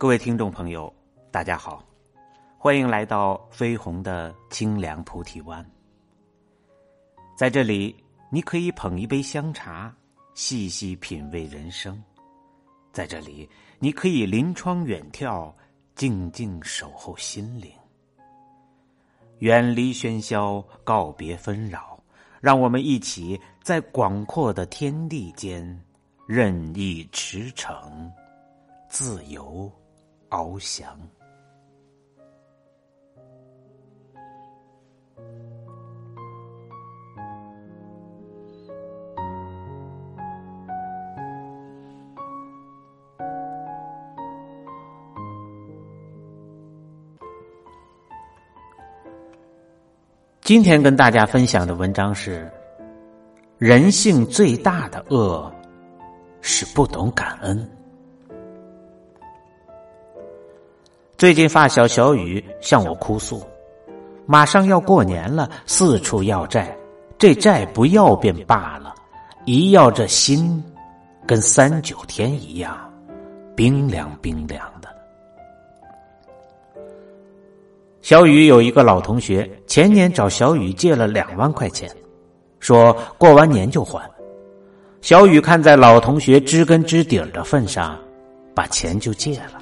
各位听众朋友，大家好，欢迎来到飞鸿的清凉菩提湾。在这里，你可以捧一杯香茶，细细品味人生；在这里，你可以临窗远眺，静静守候心灵。远离喧嚣，告别纷扰，让我们一起在广阔的天地间任意驰骋，自由翱翔。今天跟大家分享的文章是：人性最大的恶是不懂感恩。最近发小小雨向我哭诉，马上要过年了，四处要债，这债不要便罢了，一要这心跟三九天一样冰凉冰凉的。小雨有一个老同学，前年找小雨借了两万块钱，说过完年就还。小雨看在老同学知根知底的份上，把钱就借了。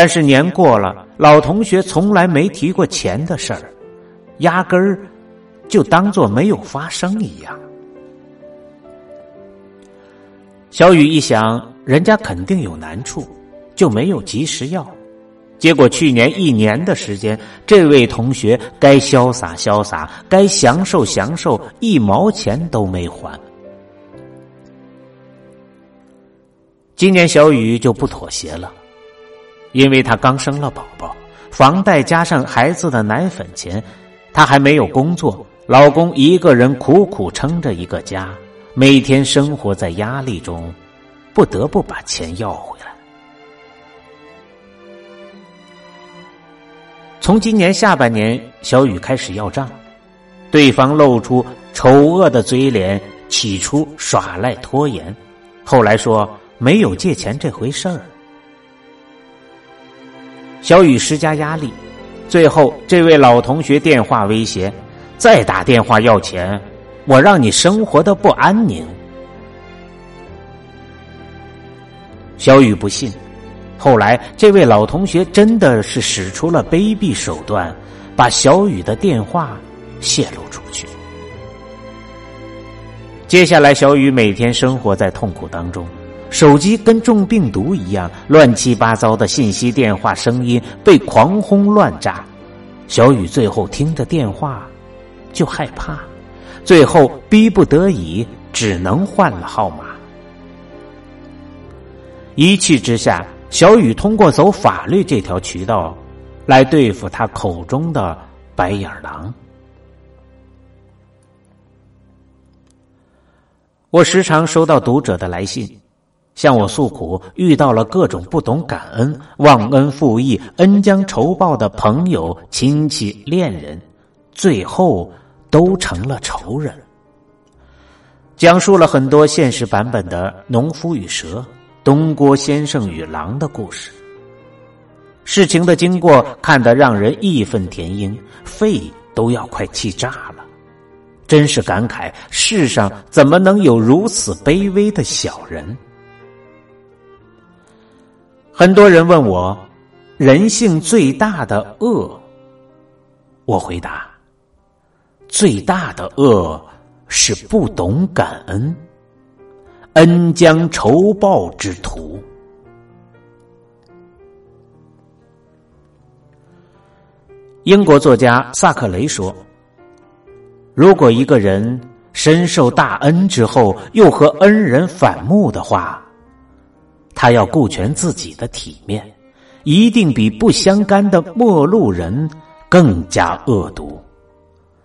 但是年过了，老同学从来没提过钱的事儿，压根儿就当做没有发生一样。小雨一想，人家肯定有难处，就没有及时要。结果去年一年的时间，这位同学该潇洒潇洒，该享受享受，一毛钱都没还。今年小雨就不妥协了，因为她刚生了宝宝，房贷加上孩子的奶粉钱，她还没有工作，老公一个人苦苦撑着一个家，每天生活在压力中，不得不把钱要回来。从今年下半年，小雨开始要账，对方露出丑恶的嘴脸，起初耍赖拖延，后来说没有借钱这回事儿。小雨施加压力，最后这位老同学电话威胁：再打电话要钱，我让你生活的不安宁。小雨不信。后来，这位老同学真的是使出了卑鄙手段，把小雨的电话泄露出去。接下来，小雨每天生活在痛苦当中，手机跟中病毒一样，乱七八糟的信息、电话、声音被狂轰乱炸。小雨最后听着电话就害怕，最后逼不得已只能换了号码。一气之下。小雨通过走法律这条渠道，来对付他口中的白眼狼。我时常收到读者的来信，向我诉苦，遇到了各种不懂感恩、忘恩负义、恩将仇报的朋友、亲戚、恋人，最后都成了仇人。讲述了很多现实版本的农夫与蛇。东郭先生与狼的故事，事情的经过看得让人义愤填膺，肺都要快气炸了。真是感慨，世上怎么能有如此卑微的小人？很多人问我，人性最大的恶，我回答：最大的恶是不懂感恩。恩将仇报之徒。英国作家萨克雷说：“如果一个人深受大恩之后，又和恩人反目的话，他要顾全自己的体面，一定比不相干的陌路人更加恶毒。”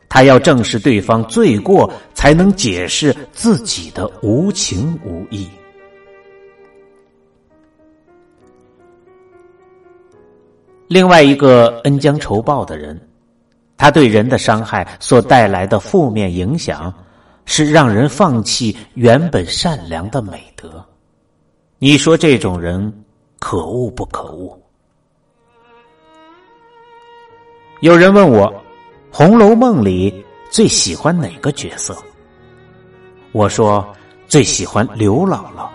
他要正视对方罪过，才能解释自己的无情无义。另外一个恩将仇报的人，他对人的伤害所带来的负面影响，是让人放弃原本善良的美德。你说这种人可恶不可恶？有人问我，《红楼梦》里最喜欢哪个角色？我说最喜欢刘姥姥，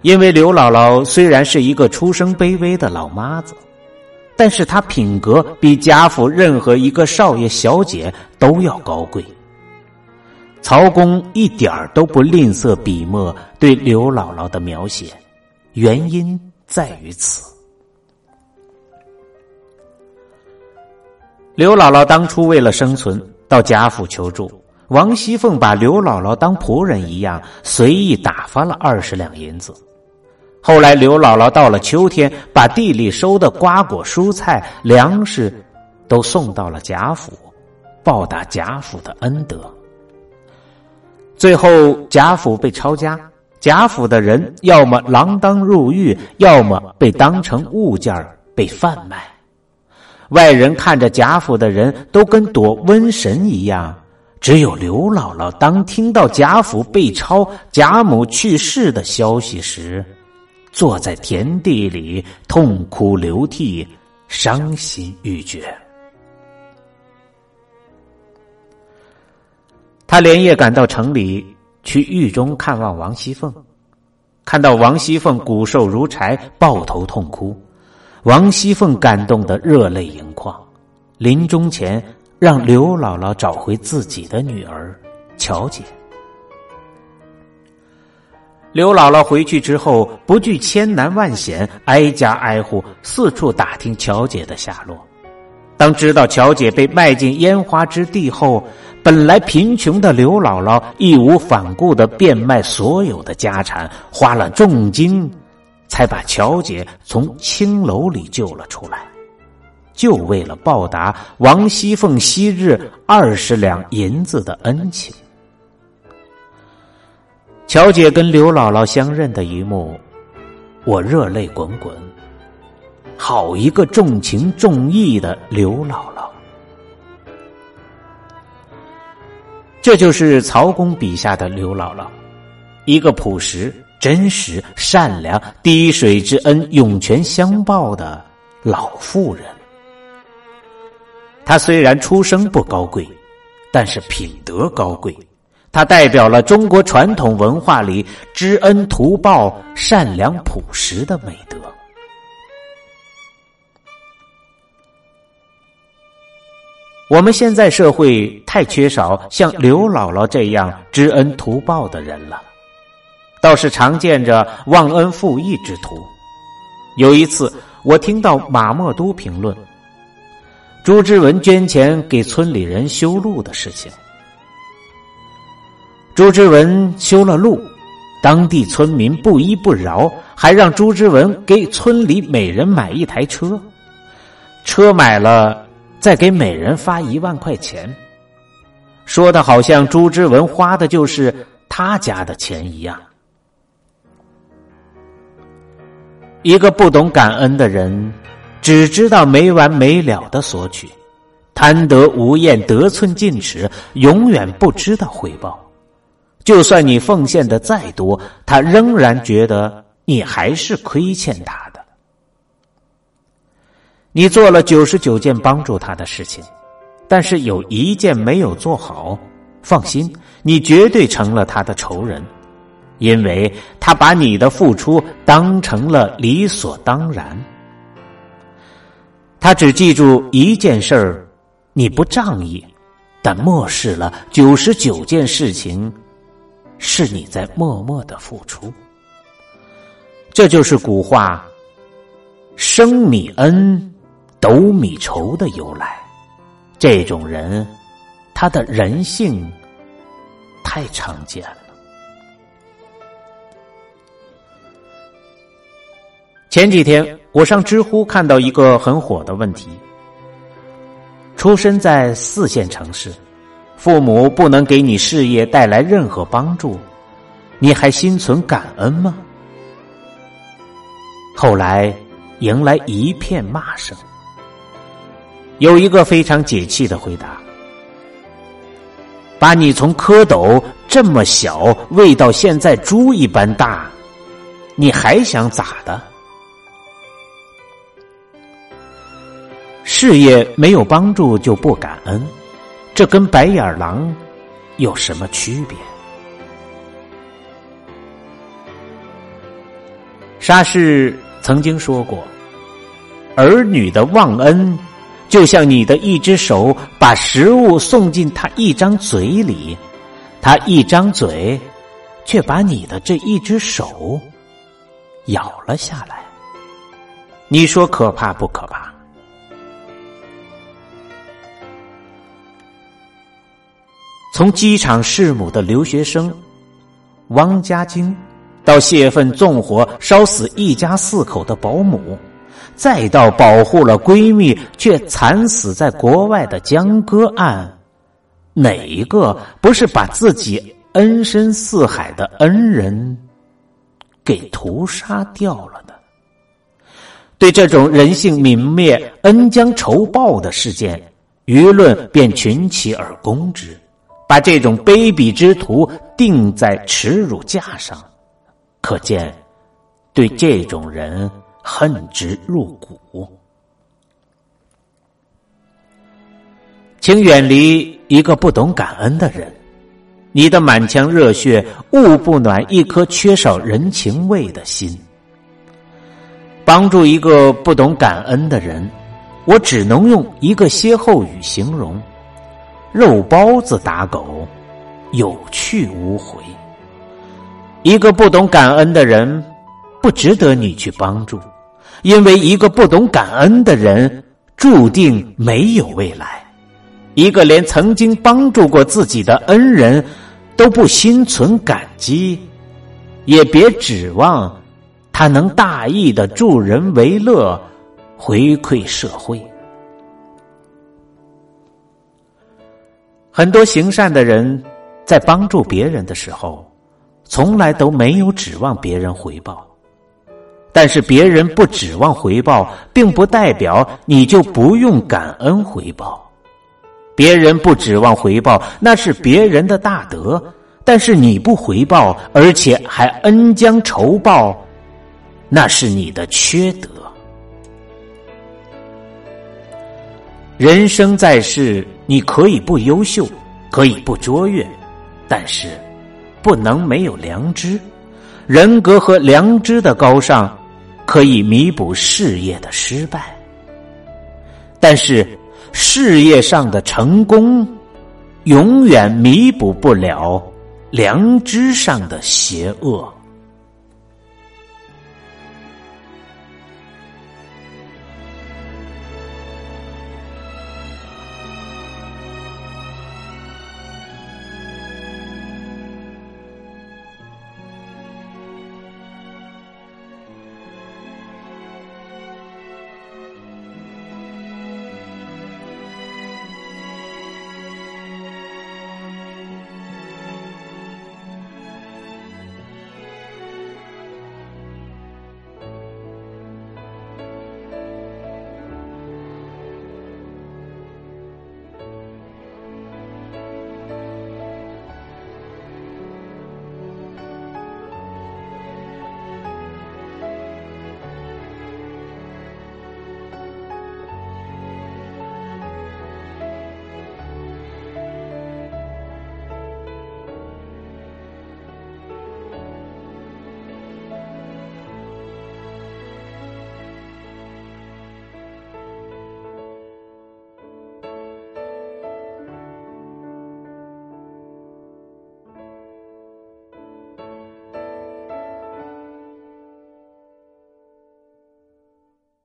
因为刘姥姥虽然是一个出身卑微的老妈子，但是她品格比贾府任何一个少爷小姐都要高贵。曹公一点儿都不吝啬笔墨对刘姥姥的描写，原因在于此。刘姥姥当初为了生存，到贾府求助。王熙凤把刘姥姥当仆人一样，随意打发了二十两银子。后来刘姥姥到了秋天，把地里收的瓜果、蔬菜、粮食都送到了贾府，报答贾府的恩德。最后贾府被抄家，贾府的人要么锒铛入狱，要么被当成物件被贩卖。外人看着贾府的人都跟躲瘟神一样。只有刘姥姥当听到贾府被抄、贾母去世的消息时，坐在田地里痛哭流涕、伤心欲绝。他连夜赶到城里去狱中看望王熙凤，看到王熙凤骨瘦如柴、抱头痛哭，王熙凤感动得热泪盈眶，临终前。让刘姥姥找回自己的女儿乔姐。刘姥姥回去之后，不惧千难万险，挨家挨户四处打听乔姐的下落。当知道乔姐被卖进烟花之地后，本来贫穷的刘姥姥义无反顾的变卖所有的家产，花了重金，才把乔姐从青楼里救了出来。就为了报答王熙凤昔日二十两银子的恩情，乔姐跟刘姥姥相认的一幕，我热泪滚滚。好一个重情重义的刘姥姥！这就是曹公笔下的刘姥姥，一个朴实、真实、善良、滴水之恩涌泉相报的老妇人。她虽然出生不高贵，但是品德高贵。她代表了中国传统文化里知恩图报、善良朴实的美德。我们现在社会太缺少像刘姥姥这样知恩图报的人了，倒是常见着忘恩负义之徒。有一次，我听到马默都评论。朱之文捐钱给村里人修路的事情，朱之文修了路，当地村民不依不饶，还让朱之文给村里每人买一台车，车买了再给每人发一万块钱，说的好像朱之文花的就是他家的钱一样。一个不懂感恩的人。只知道没完没了的索取，贪得无厌，得寸进尺，永远不知道回报。就算你奉献的再多，他仍然觉得你还是亏欠他的。你做了九十九件帮助他的事情，但是有一件没有做好，放心，你绝对成了他的仇人，因为他把你的付出当成了理所当然。他只记住一件事儿，你不仗义，但漠视了九十九件事情，是你在默默的付出。这就是古话“生米恩，斗米仇”的由来。这种人，他的人性太常见了。前几天，我上知乎看到一个很火的问题：出生在四线城市，父母不能给你事业带来任何帮助，你还心存感恩吗？后来迎来一片骂声。有一个非常解气的回答：把你从蝌蚪这么小喂到现在猪一般大。你还想咋的？事业没有帮助就不感恩，这跟白眼狼有什么区别？沙士曾经说过：“儿女的忘恩，就像你的一只手把食物送进他一张嘴里，他一张嘴，却把你的这一只手咬了下来。你说可怕不可怕？”从机场弑母的留学生汪家晶。到泄愤纵火烧死一家四口的保姆，再到保护了闺蜜却惨死在国外的江歌案，哪一个不是把自己恩深似海的恩人给屠杀掉了呢？对这种人性泯灭、恩将仇报的事件，舆论便群起而攻之，把这种卑鄙之徒钉在耻辱架上。可见，对这种人恨之入骨。请远离一个不懂感恩的人，你的满腔热血误不暖一颗缺少人情味的心。帮助一个不懂感恩的人，我只能用一个歇后语形容：肉包子打狗，有去无回。一个不懂感恩的人，不值得你去帮助，因为一个不懂感恩的人，注定没有未来。一个连曾经帮助过自己的恩人，都不心存感激，也别指望他能大义的助人为乐，回馈社会。很多行善的人，在帮助别人的时候。从来都没有指望别人回报，但是别人不指望回报，并不代表你就不用感恩回报。别人不指望回报，那是别人的大德；但是你不回报，而且还恩将仇报，那是你的缺德。人生在世，你可以不优秀，可以不卓越，但是。不能没有良知，人格和良知的高尚可以弥补事业的失败，但是事业上的成功永远弥补不了良知上的邪恶。